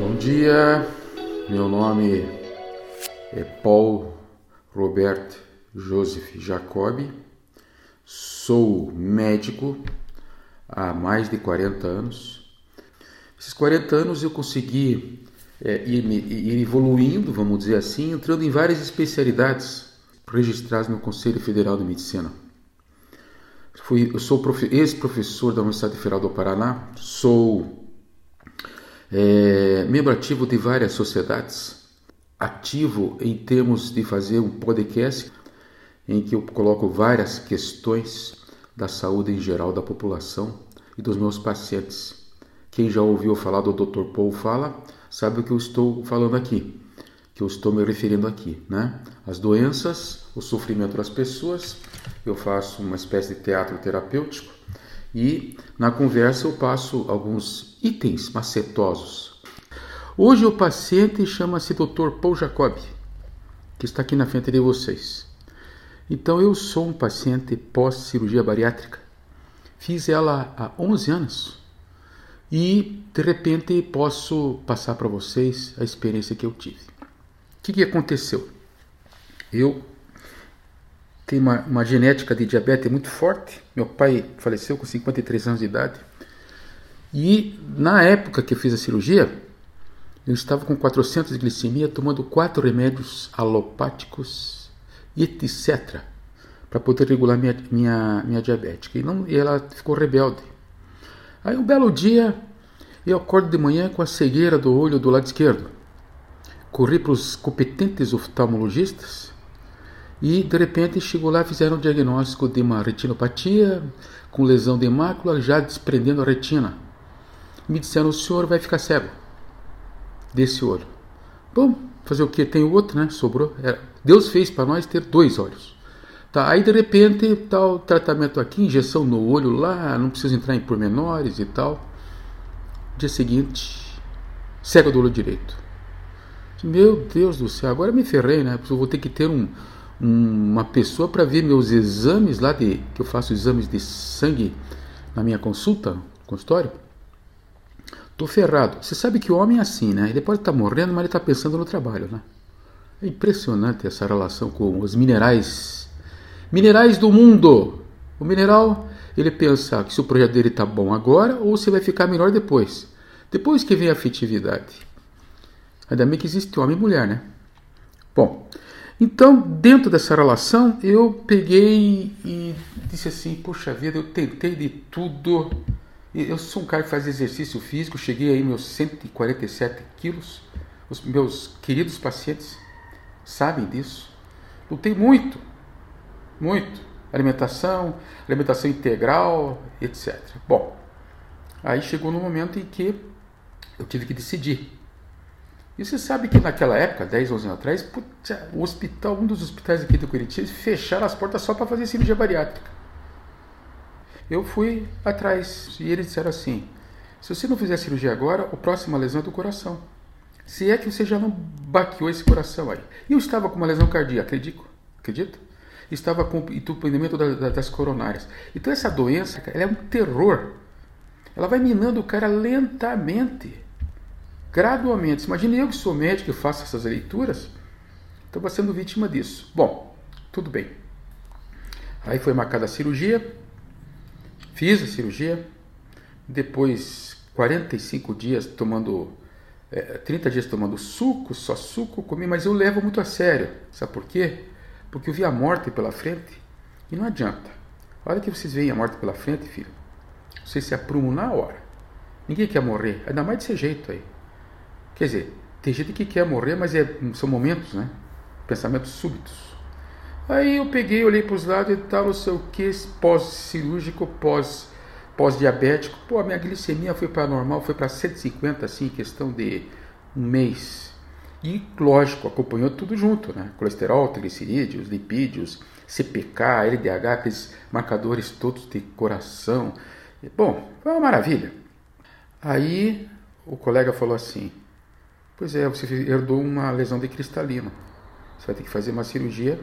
Bom dia, meu nome é Paul Robert Joseph Jacob, sou médico há mais de 40 anos. Esses 40 anos eu consegui é, ir, ir evoluindo, vamos dizer assim, entrando em várias especialidades registradas no Conselho Federal de Medicina. Fui, eu sou ex-professor da Universidade Federal do Paraná, sou é, membro ativo de várias sociedades, ativo em termos de fazer um podcast em que eu coloco várias questões da saúde em geral da população e dos meus pacientes. Quem já ouviu falar do Dr. Paul Fala sabe o que eu estou falando aqui, que eu estou me referindo aqui, né? As doenças, o sofrimento das pessoas. Eu faço uma espécie de teatro terapêutico e na conversa eu passo alguns itens macetosos. Hoje o paciente chama-se Dr. Paul Jacob, que está aqui na frente de vocês. Então eu sou um paciente pós-cirurgia bariátrica. Fiz ela há 11 anos e de repente posso passar para vocês a experiência que eu tive. O que, que aconteceu? Eu tenho uma, uma, genética de diabetes muito forte. Meu pai faleceu com 53 anos de idade. E na época que eu fiz a cirurgia, eu estava com 400 de glicemia, tomando quatro remédios alopáticos, etc., para poder regular minha, minha, minha diabetes. E, não, e ela ficou rebelde. Aí um belo dia eu acordo de manhã com a cegueira do olho do lado esquerdo. Corri para os competentes oftalmologistas e de repente chegou lá fizeram o diagnóstico de uma retinopatia com lesão de mácula já desprendendo a retina. Me disseram: o senhor vai ficar cego desse olho. Bom, fazer o que? Tem o outro, né? Sobrou. Deus fez para nós ter dois olhos. Tá, aí de repente tal tratamento aqui, injeção no olho lá, não preciso entrar em pormenores e tal. Dia seguinte, cego do olho direito. Meu Deus do céu, agora me ferrei, né? Eu vou ter que ter um, um, uma pessoa para ver meus exames lá de que eu faço exames de sangue na minha consulta, consultório. Tô ferrado. Você sabe que o homem é assim, né? Ele pode estar tá morrendo, mas ele está pensando no trabalho, né? É impressionante essa relação com os minerais Minerais do mundo. O mineral, ele pensa que se o projeto dele está bom agora ou se vai ficar melhor depois. Depois que vem a afetividade. Ainda bem que existe homem e mulher, né? Bom, então dentro dessa relação eu peguei e disse assim: Poxa vida, eu tentei de tudo. Eu sou um cara que faz exercício físico, cheguei aí meus 147 quilos. Os meus queridos pacientes sabem disso. Lutei muito muito. Alimentação, alimentação integral, etc. Bom, aí chegou no momento em que eu tive que decidir. E você sabe que naquela época, 10, 11 anos atrás, putz, o hospital, um dos hospitais aqui do Curitiba, fecharam as portas só para fazer cirurgia bariátrica. Eu fui atrás e eles disseram assim: se você não fizer cirurgia agora, o próximo lesão é do coração. Se é que você já não baqueou esse coração aí. E eu estava com uma lesão cardíaca, acredito? Acredita? estava com entupimento das coronárias. Então essa doença ela é um terror. Ela vai minando o cara lentamente, gradualmente. Imagine eu que sou médico e faço essas leituras, estava sendo vítima disso. Bom, tudo bem. Aí foi marcada a cirurgia, fiz a cirurgia, depois 45 dias tomando, é, 30 dias tomando suco, só suco, comi, mas eu levo muito a sério. Sabe por quê? porque eu vi a morte pela frente e não adianta. A hora que vocês veem a morte pela frente, filho, vocês se aprumam na hora. Ninguém quer morrer, ainda mais desse jeito aí. Quer dizer, tem gente que quer morrer, mas é, são momentos, né? Pensamentos súbitos. Aí eu peguei, olhei para os lados e tal, não sei o que, pós-cirúrgico, pós, pós-diabético. Pô, a minha glicemia foi para normal, foi para 150, assim, em questão de um mês. E, lógico, acompanhou tudo junto, né? Colesterol, triglicerídeos, lipídios, CPK, LDH, aqueles marcadores todos de coração. Bom, foi uma maravilha. Aí o colega falou assim: Pois é, você herdou uma lesão de cristalina. Você vai ter que fazer uma cirurgia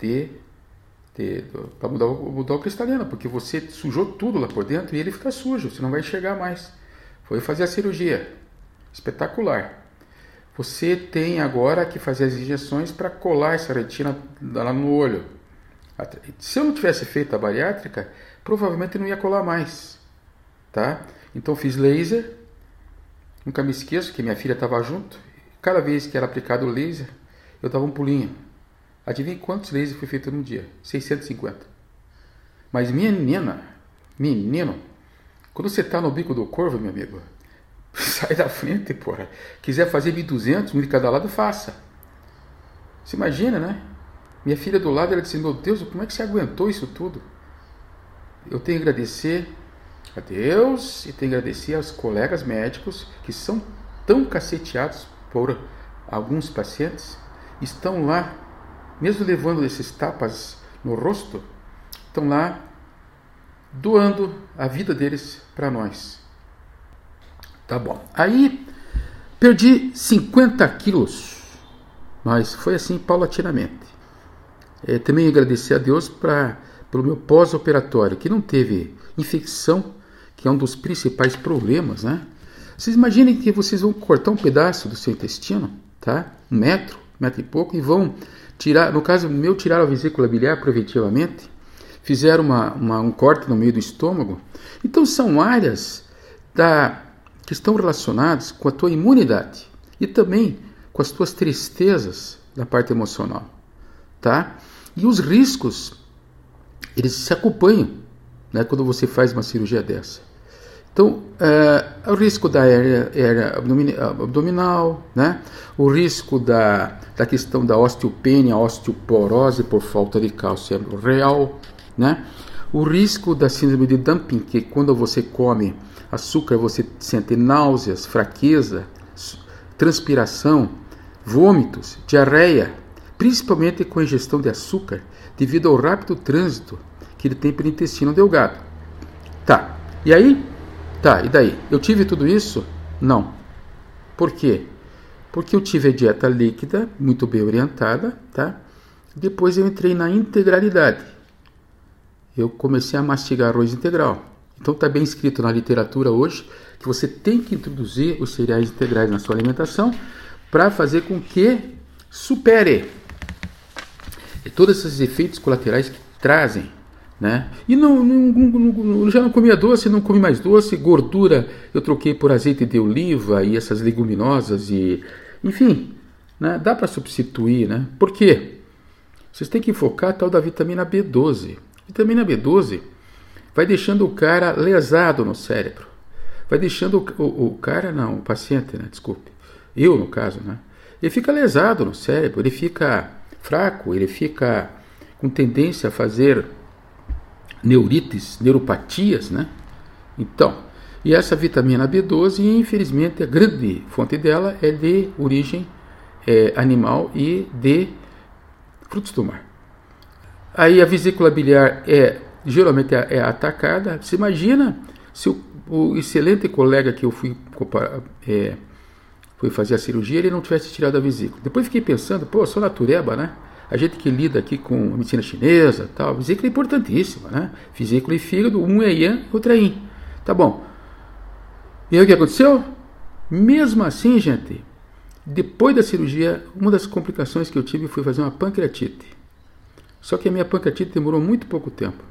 de, de, para mudar, mudar o cristalino, porque você sujou tudo lá por dentro e ele fica sujo, você não vai enxergar mais. Foi fazer a cirurgia. espetacular. Você tem agora que fazer as injeções para colar essa retina lá no olho. Se eu não tivesse feito a bariátrica, provavelmente não ia colar mais, tá? Então fiz laser, nunca me esqueço que minha filha estava junto. Cada vez que era aplicado o laser, eu dava um pulinho. Adivinha quantos lasers foi feito no dia? 650. Mas menina, menino, quando você está no bico do corvo, meu amigo, sai da frente, porra. Quiser fazer 1.200, um de cada lado, faça. Você imagina, né? Minha filha do lado, ela disse: Meu Deus, como é que você aguentou isso tudo? Eu tenho que agradecer a Deus e que agradecer aos colegas médicos que são tão caceteados por alguns pacientes, estão lá, mesmo levando esses tapas no rosto, estão lá doando a vida deles para nós. Tá bom. Aí perdi 50 quilos, mas foi assim paulatinamente. É, também agradecer a Deus pra, pelo meu pós-operatório, que não teve infecção, que é um dos principais problemas, né? Vocês imaginem que vocês vão cortar um pedaço do seu intestino, tá? Um metro, metro e pouco, e vão tirar, no caso meu, tirar a vesícula biliar preventivamente, fizeram uma, uma, um corte no meio do estômago. Então são áreas da, que estão relacionadas com a tua imunidade e também com as tuas tristezas da parte emocional, tá? E os riscos, eles se acompanham né, quando você faz uma cirurgia dessa. Então, é, o risco da área abdominal, né? o risco da, da questão da osteopenia, osteoporose por falta de cálcio real, né? o risco da síndrome de dumping, que quando você come açúcar você sente náuseas, fraqueza, transpiração, vômitos, diarreia, principalmente com a ingestão de açúcar, devido ao rápido trânsito que ele tem pelo intestino delgado. Tá, e aí? Tá, e daí? Eu tive tudo isso? Não. Por quê? Porque eu tive a dieta líquida, muito bem orientada, tá? Depois eu entrei na integralidade. Eu comecei a mastigar arroz integral. Então está bem escrito na literatura hoje que você tem que introduzir os cereais integrais na sua alimentação para fazer com que supere e todos esses efeitos colaterais que trazem. Né? E não, não, não, já não comia doce, não comi mais doce, gordura eu troquei por azeite de oliva e essas leguminosas e enfim, né? dá para substituir, né? Por quê? Vocês têm que focar tal da vitamina B12. Vitamina B12 vai deixando o cara lesado no cérebro. Vai deixando o, o, o cara, não, o paciente, né? Desculpe. Eu, no caso, né? Ele fica lesado no cérebro, ele fica fraco, ele fica com tendência a fazer neurites, neuropatias, né? Então, e essa vitamina B12, infelizmente, a grande fonte dela é de origem é, animal e de frutos do mar. Aí a vesícula biliar é geralmente é, é atacada. Você imagina se o, o, excelente colega que eu fui é, foi fazer a cirurgia, ele não tivesse tirado a vesícula. Depois fiquei pensando, pô, sou natureba, né? A gente que lida aqui com a medicina chinesa, tal, a vesícula é importantíssima, né? Vesícula e fígado, um é yang, outro é yin. Tá bom. E aí o que aconteceu? Mesmo assim, gente, depois da cirurgia, uma das complicações que eu tive foi fazer uma pancreatite. Só que a minha pancreatite demorou muito pouco tempo.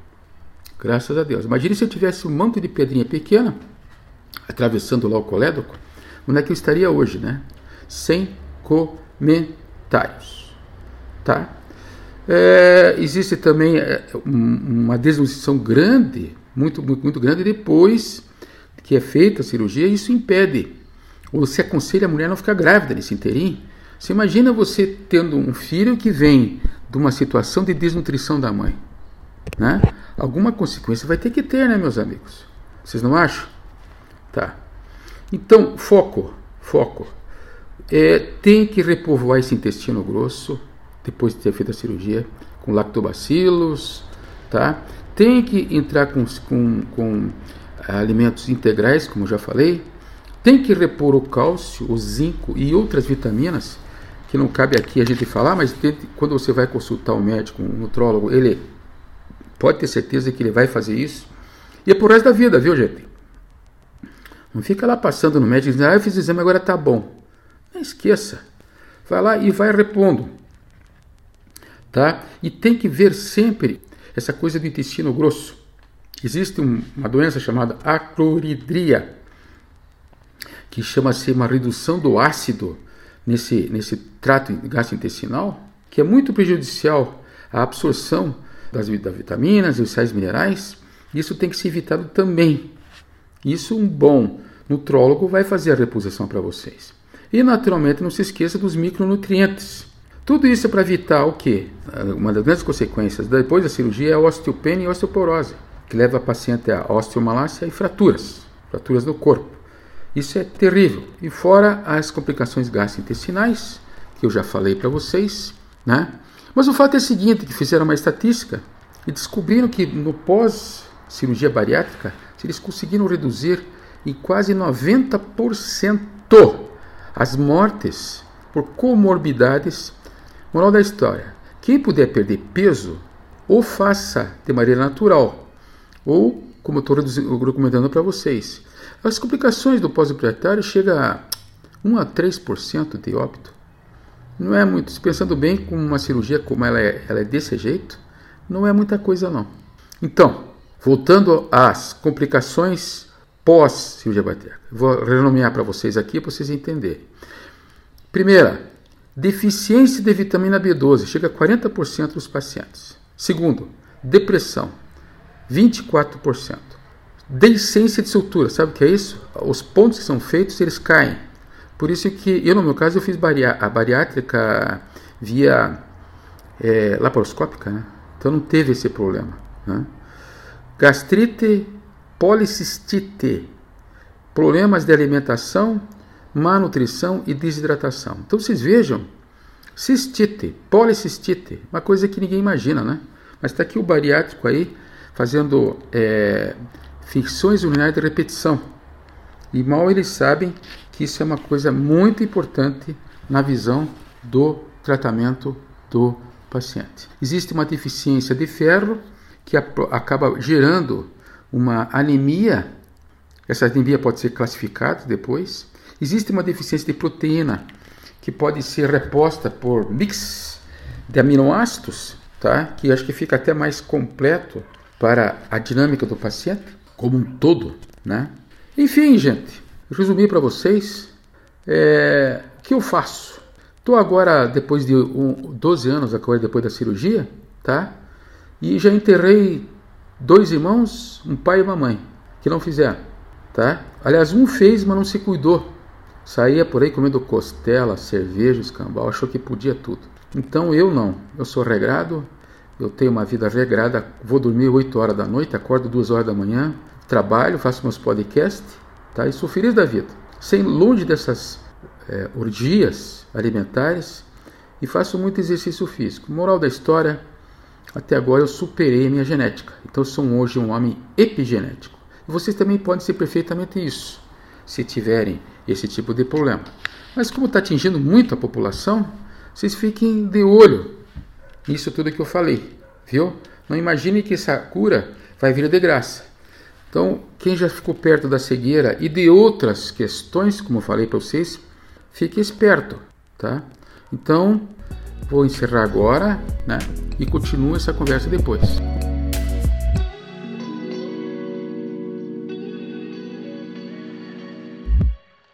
Graças a Deus. Imagine se eu tivesse um monte de pedrinha pequena atravessando lá o colédoco, onde é que eu estaria hoje, né? Sem comentários. Tá? É, existe também é, uma desnutrição grande, muito, muito, muito grande, depois que é feita a cirurgia, isso impede, ou se aconselha a mulher a não ficar grávida nesse inteirinho. Você imagina você tendo um filho que vem de uma situação de desnutrição da mãe. Né? Alguma consequência vai ter que ter, né, meus amigos? Vocês não acham? Tá. Então, foco, foco. É, tem que repovoar esse intestino grosso depois de ter feito a cirurgia com lactobacilos, tá? Tem que entrar com, com, com alimentos integrais, como já falei. Tem que repor o cálcio, o zinco e outras vitaminas que não cabe aqui a gente falar, mas quando você vai consultar um médico, um nutrólogo, ele pode ter certeza que ele vai fazer isso. E é por resto da vida, viu, gente? Não fica lá passando no médico dizendo, ah, eu fiz exame, agora tá bom. Não esqueça. Vai lá e vai repondo. Tá? E tem que ver sempre essa coisa do intestino grosso. Existe um, uma doença chamada acloridria, que chama-se uma redução do ácido nesse, nesse trato gastrointestinal, que é muito prejudicial à absorção das, das vitaminas e os sais minerais. Isso tem que ser evitado também. Isso um bom nutrólogo vai fazer a reposição para vocês. E naturalmente não se esqueça dos micronutrientes. Tudo isso é para evitar o quê? Uma das grandes consequências depois da cirurgia é a osteopenia e a osteoporose, que leva a paciente a osteomalácia e fraturas, fraturas do corpo. Isso é terrível. E fora as complicações gastrointestinais, que eu já falei para vocês, né? Mas o fato é o seguinte, que fizeram uma estatística e descobriram que no pós cirurgia bariátrica, eles conseguiram reduzir em quase 90% as mortes por comorbidades. Moral da história: quem puder perder peso, ou faça de maneira natural, ou, como eu estou recomendando para vocês, as complicações do pós-operatório chegam a 1 a 3% de óbito. Não é muito, pensando bem, com uma cirurgia como ela é, ela é desse jeito, não é muita coisa não. Então, voltando às complicações pós-cirurgia bariátrica, vou renomear para vocês aqui para vocês entenderem. Primeira, deficiência de vitamina B12, chega a 40% dos pacientes. Segundo, depressão, 24% deiscência de sutura. Sabe o que é isso? Os pontos que são feitos, eles caem. Por isso que eu, no meu caso, eu fiz a bariátrica via é, laparoscópica, né? Então não teve esse problema. Né? Gastrite, policistite, problemas de alimentação, má nutrição e desidratação. Então vocês vejam, cistite, policistite, uma coisa que ninguém imagina, né? Mas está aqui o bariátrico aí fazendo é, ficções urinárias de repetição. E mal eles sabem que isso é uma coisa muito importante na visão do tratamento do paciente. Existe uma deficiência de ferro que acaba gerando uma anemia. Essa anemia pode ser classificada depois. Existe uma deficiência de proteína que pode ser reposta por mix de aminoácidos, tá? que acho que fica até mais completo para a dinâmica do paciente como um todo, né? Enfim, gente, resumir para vocês é, o que eu faço. Estou agora, depois de um, 12 anos, agora depois da cirurgia, tá? E já enterrei dois irmãos, um pai e uma mãe, que não fizeram, tá? Aliás, um fez, mas não se cuidou. Saía por aí comendo costela, cerveja, escambau, achou que podia tudo. Então eu não, eu sou regrado, eu tenho uma vida regrada, vou dormir 8 horas da noite, acordo 2 horas da manhã, trabalho, faço meus podcasts tá? e sou feliz da vida. Sem longe dessas é, alimentares e faço muito exercício físico. Moral da história, até agora eu superei a minha genética. Então sou hoje um homem epigenético. E vocês também podem ser perfeitamente isso, se tiverem esse tipo de problema. Mas como está atingindo muito a população, vocês fiquem de olho isso tudo que eu falei, viu? Não imagine que essa cura vai vir de graça. Então, quem já ficou perto da cegueira e de outras questões, como eu falei para vocês, fique esperto, tá? Então, vou encerrar agora, né? E continuo essa conversa depois.